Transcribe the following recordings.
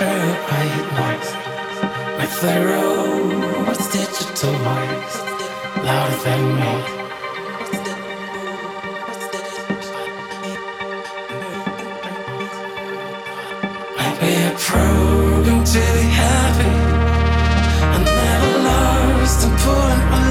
through white noise with their roads digitalized, louder than me. I programmed to be happy. I never lost and pulling my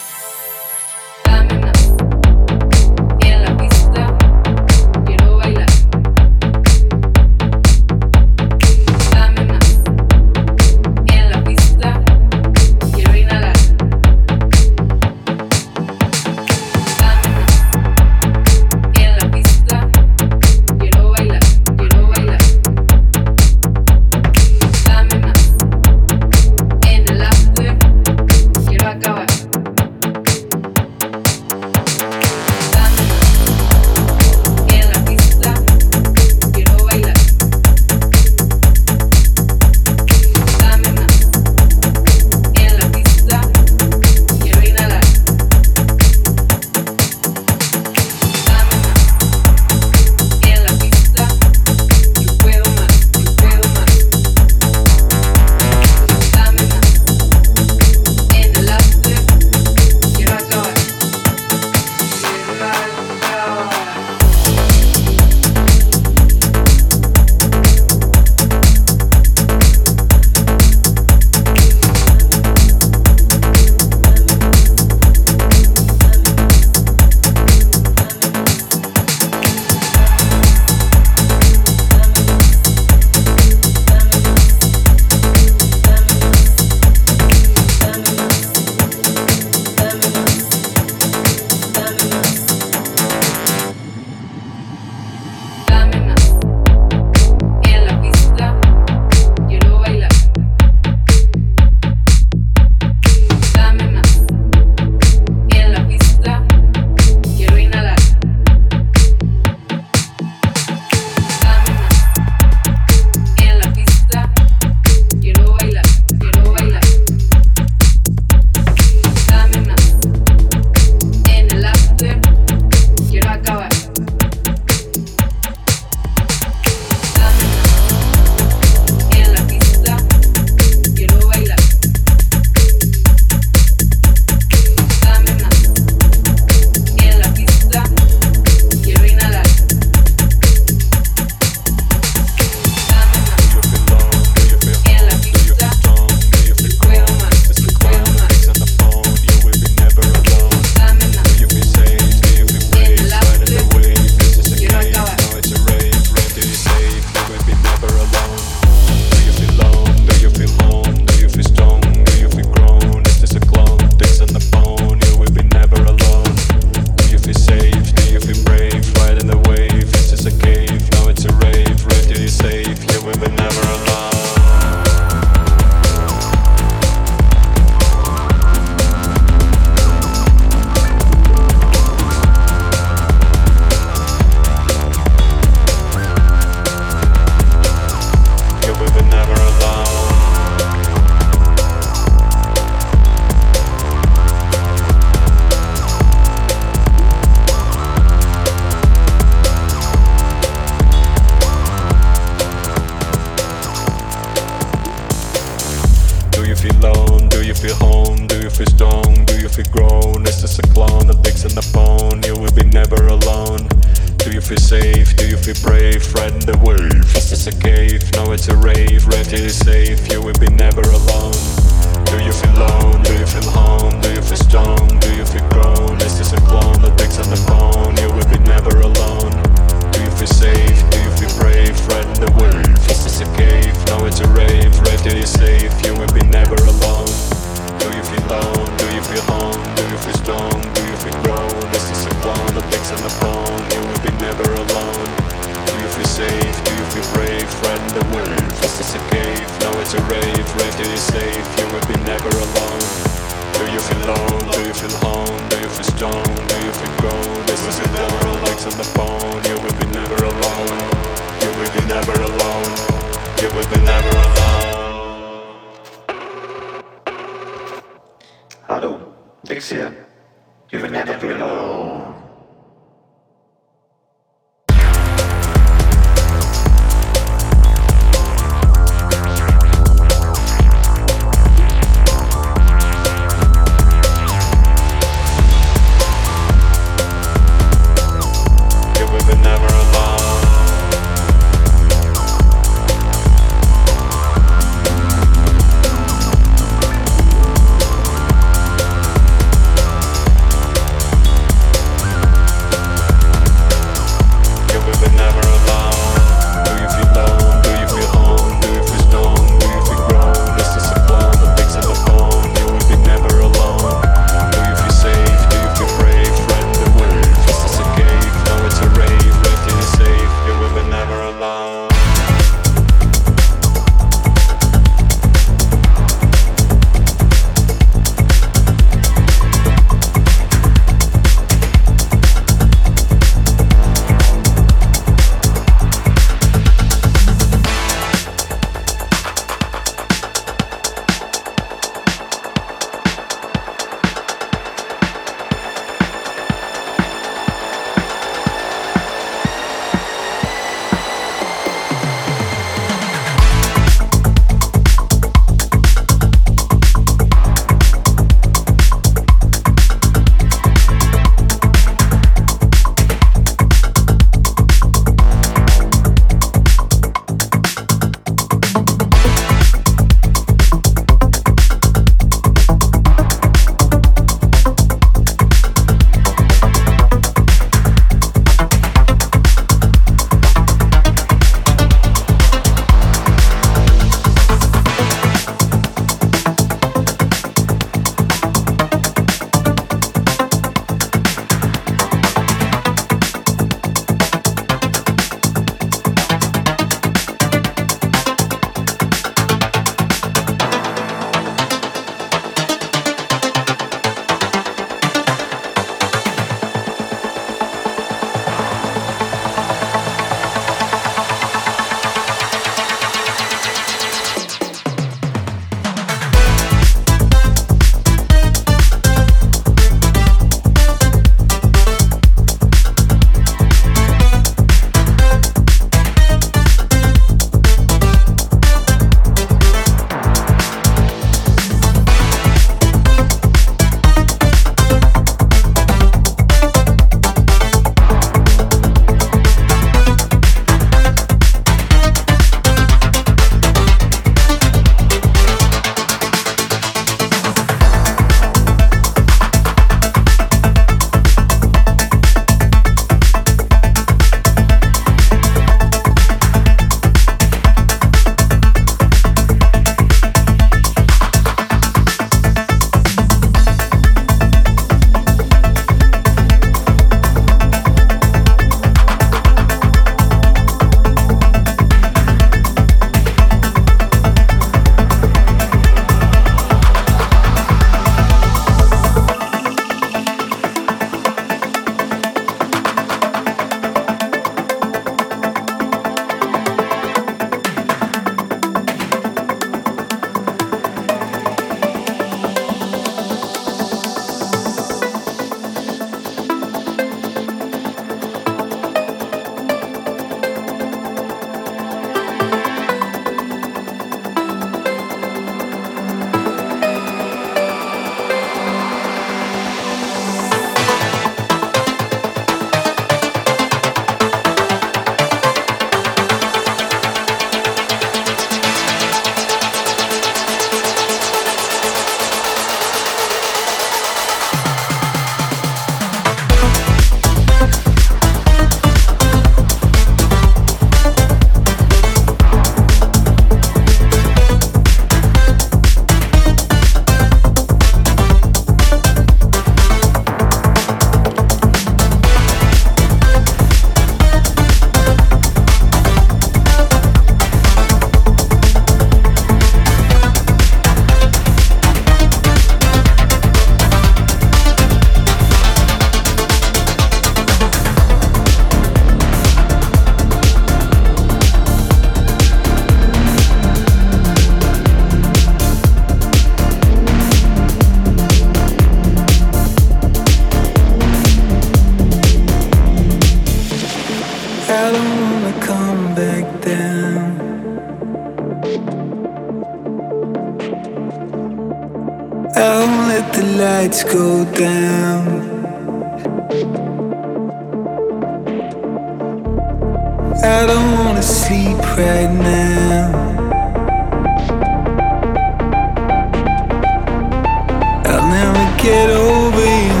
Get over you.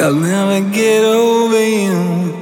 I'll never get over you.